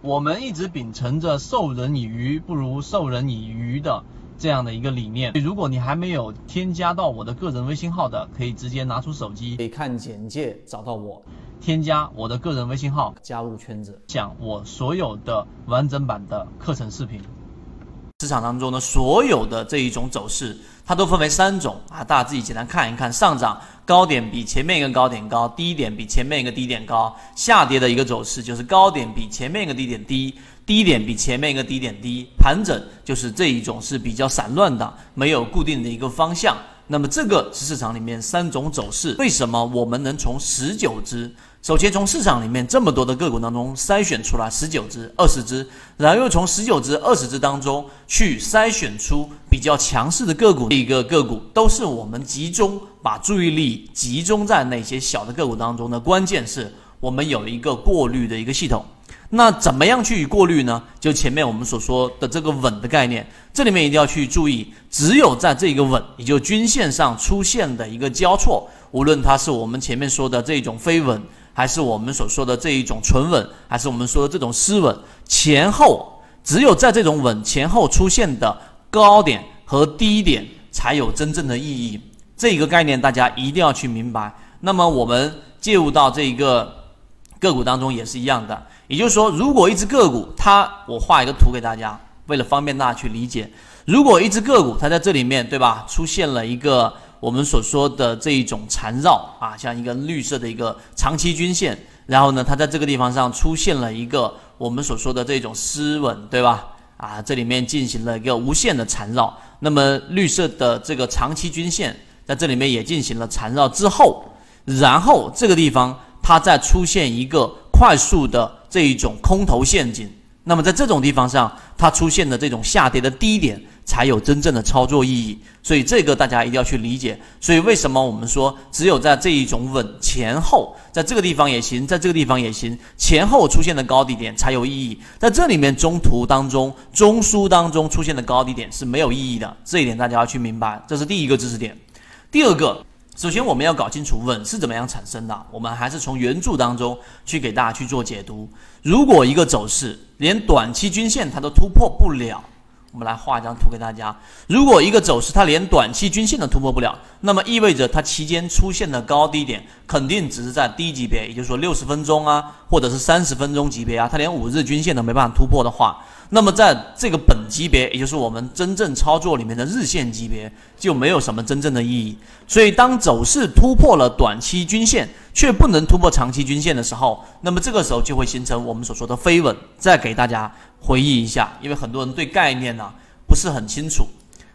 我们一直秉承着授人以鱼不如授人以渔的这样的一个理念。如果你还没有添加到我的个人微信号的，可以直接拿出手机，可以看简介找到我，添加我的个人微信号，加入圈子，讲我所有的完整版的课程视频。市场当中呢，所有的这一种走势，它都分为三种啊，大家自己简单看一看。上涨高点比前面一个高点高，低点比前面一个低点高；下跌的一个走势就是高点比前面一个低点低，低点比前面一个低点低。盘整就是这一种是比较散乱的，没有固定的一个方向。那么这个是市场里面三种走势。为什么我们能从十九只？首先从市场里面这么多的个股当中筛选出来十九只、二十只，然后又从十九只、二十只当中去筛选出比较强势的个股。一个个股都是我们集中把注意力集中在那些小的个股当中的关键是我们有一个过滤的一个系统。那怎么样去过滤呢？就前面我们所说的这个稳的概念，这里面一定要去注意，只有在这个稳，也就均线上出现的一个交错，无论它是我们前面说的这种飞稳。还是我们所说的这一种纯稳，还是我们说的这种失稳，前后只有在这种稳前后出现的高点和低点才有真正的意义。这个概念大家一定要去明白。那么我们介入到这一个个股当中也是一样的，也就是说，如果一只个股它，我画一个图给大家，为了方便大家去理解，如果一只个股它在这里面，对吧，出现了一个。我们所说的这一种缠绕啊，像一个绿色的一个长期均线，然后呢，它在这个地方上出现了一个我们所说的这种失稳，对吧？啊，这里面进行了一个无限的缠绕。那么绿色的这个长期均线在这里面也进行了缠绕之后，然后这个地方它再出现一个快速的这一种空头陷阱。那么在这种地方上，它出现的这种下跌的低点。才有真正的操作意义，所以这个大家一定要去理解。所以为什么我们说，只有在这一种稳前后，在这个地方也行，在这个地方也行，前后出现的高低点才有意义。在这里面中途当中、中枢当中出现的高低点是没有意义的，这一点大家要去明白。这是第一个知识点。第二个，首先我们要搞清楚稳是怎么样产生的。我们还是从原著当中去给大家去做解读。如果一个走势连短期均线它都突破不了，我们来画一张图给大家。如果一个走势它连短期均线都突破不了，那么意味着它期间出现的高低点肯定只是在低级别，也就是说六十分钟啊，或者是三十分钟级别啊，它连五日均线都没办法突破的话。那么，在这个本级别，也就是我们真正操作里面的日线级别，就没有什么真正的意义。所以，当走势突破了短期均线，却不能突破长期均线的时候，那么这个时候就会形成我们所说的飞稳。再给大家回忆一下，因为很多人对概念呢不是很清楚，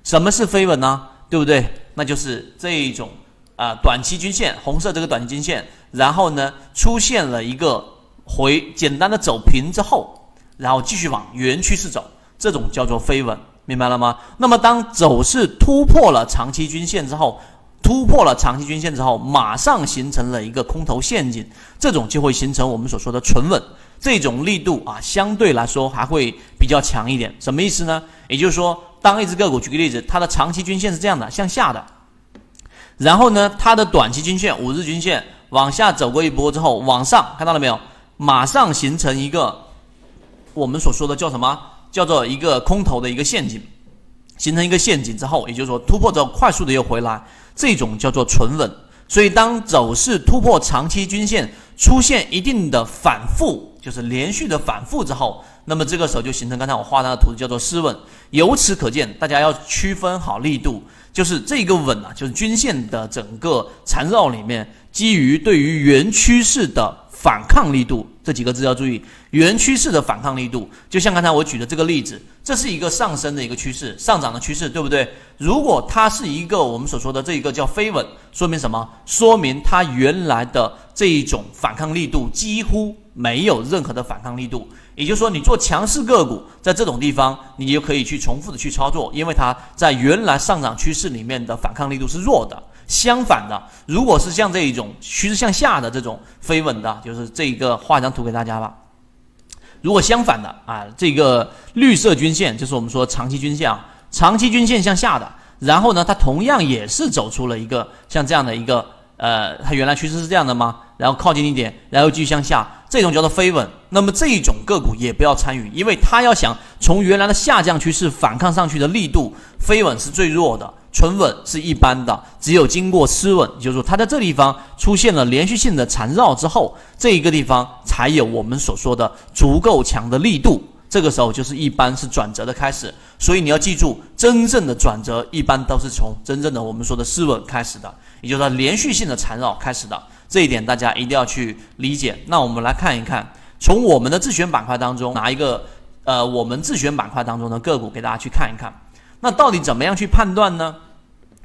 什么是飞稳呢？对不对？那就是这一种啊，短期均线，红色这个短期均线，然后呢出现了一个回简单的走平之后。然后继续往原趋势走，这种叫做飞稳，明白了吗？那么当走势突破了长期均线之后，突破了长期均线之后，马上形成了一个空头陷阱，这种就会形成我们所说的纯稳，这种力度啊，相对来说还会比较强一点。什么意思呢？也就是说，当一只个股，举个例子，它的长期均线是这样的，向下的，然后呢，它的短期均线、五日均线往下走过一波之后，往上看到了没有？马上形成一个。我们所说的叫什么？叫做一个空头的一个陷阱，形成一个陷阱之后，也就是说突破之后快速的又回来，这种叫做纯稳。所以当走势突破长期均线，出现一定的反复，就是连续的反复之后，那么这个时候就形成刚才我画那个图叫做失稳。由此可见，大家要区分好力度，就是这个稳啊，就是均线的整个缠绕里面，基于对于原趋势的。反抗力度这几个字要注意，原趋势的反抗力度，就像刚才我举的这个例子，这是一个上升的一个趋势，上涨的趋势，对不对？如果它是一个我们所说的这一个叫飞稳，说明什么？说明它原来的这一种反抗力度几乎没有任何的反抗力度。也就是说，你做强势个股，在这种地方，你就可以去重复的去操作，因为它在原来上涨趋势里面的反抗力度是弱的。相反的，如果是像这一种趋势向下的这种飞稳的，就是这一个画张图给大家吧。如果相反的啊，这个绿色均线就是我们说长期均线啊，长期均线向下的，然后呢，它同样也是走出了一个像这样的一个呃，它原来趋势是这样的吗？然后靠近一点，然后继续向下，这种叫做飞稳。那么这一种个股也不要参与，因为它要想从原来的下降趋势反抗上去的力度，飞稳是最弱的，纯稳是一般的。只有经过失稳，就是说它在这地方出现了连续性的缠绕之后，这一个地方才有我们所说的足够强的力度。这个时候就是一般是转折的开始，所以你要记住，真正的转折一般都是从真正的我们说的失稳开始的，也就是说连续性的缠绕开始的。这一点大家一定要去理解。那我们来看一看，从我们的自选板块当中拿一个呃，我们自选板块当中的个股给大家去看一看。那到底怎么样去判断呢？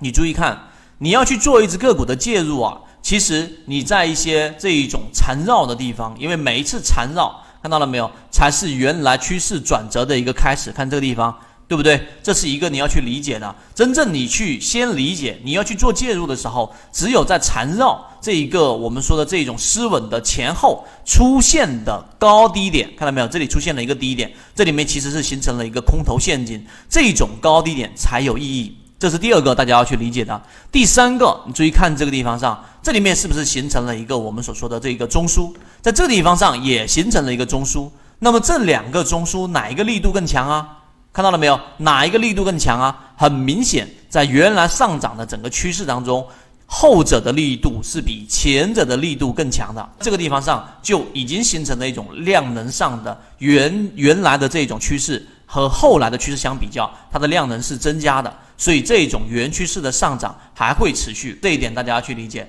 你注意看，你要去做一只个股的介入啊，其实你在一些这一种缠绕的地方，因为每一次缠绕。看到了没有？才是原来趋势转折的一个开始。看这个地方，对不对？这是一个你要去理解的。真正你去先理解，你要去做介入的时候，只有在缠绕这一个我们说的这种失稳的前后出现的高低点，看到没有？这里出现了一个低点，这里面其实是形成了一个空头陷阱，这种高低点才有意义。这是第二个大家要去理解的。第三个，你注意看这个地方上，这里面是不是形成了一个我们所说的这个中枢？在这个地方上也形成了一个中枢。那么这两个中枢哪一个力度更强啊？看到了没有？哪一个力度更强啊？很明显，在原来上涨的整个趋势当中，后者的力度是比前者的力度更强的。这个地方上就已经形成了一种量能上的原原来的这种趋势。和后来的趋势相比较，它的量能是增加的，所以这种原趋势的上涨还会持续，这一点大家要去理解。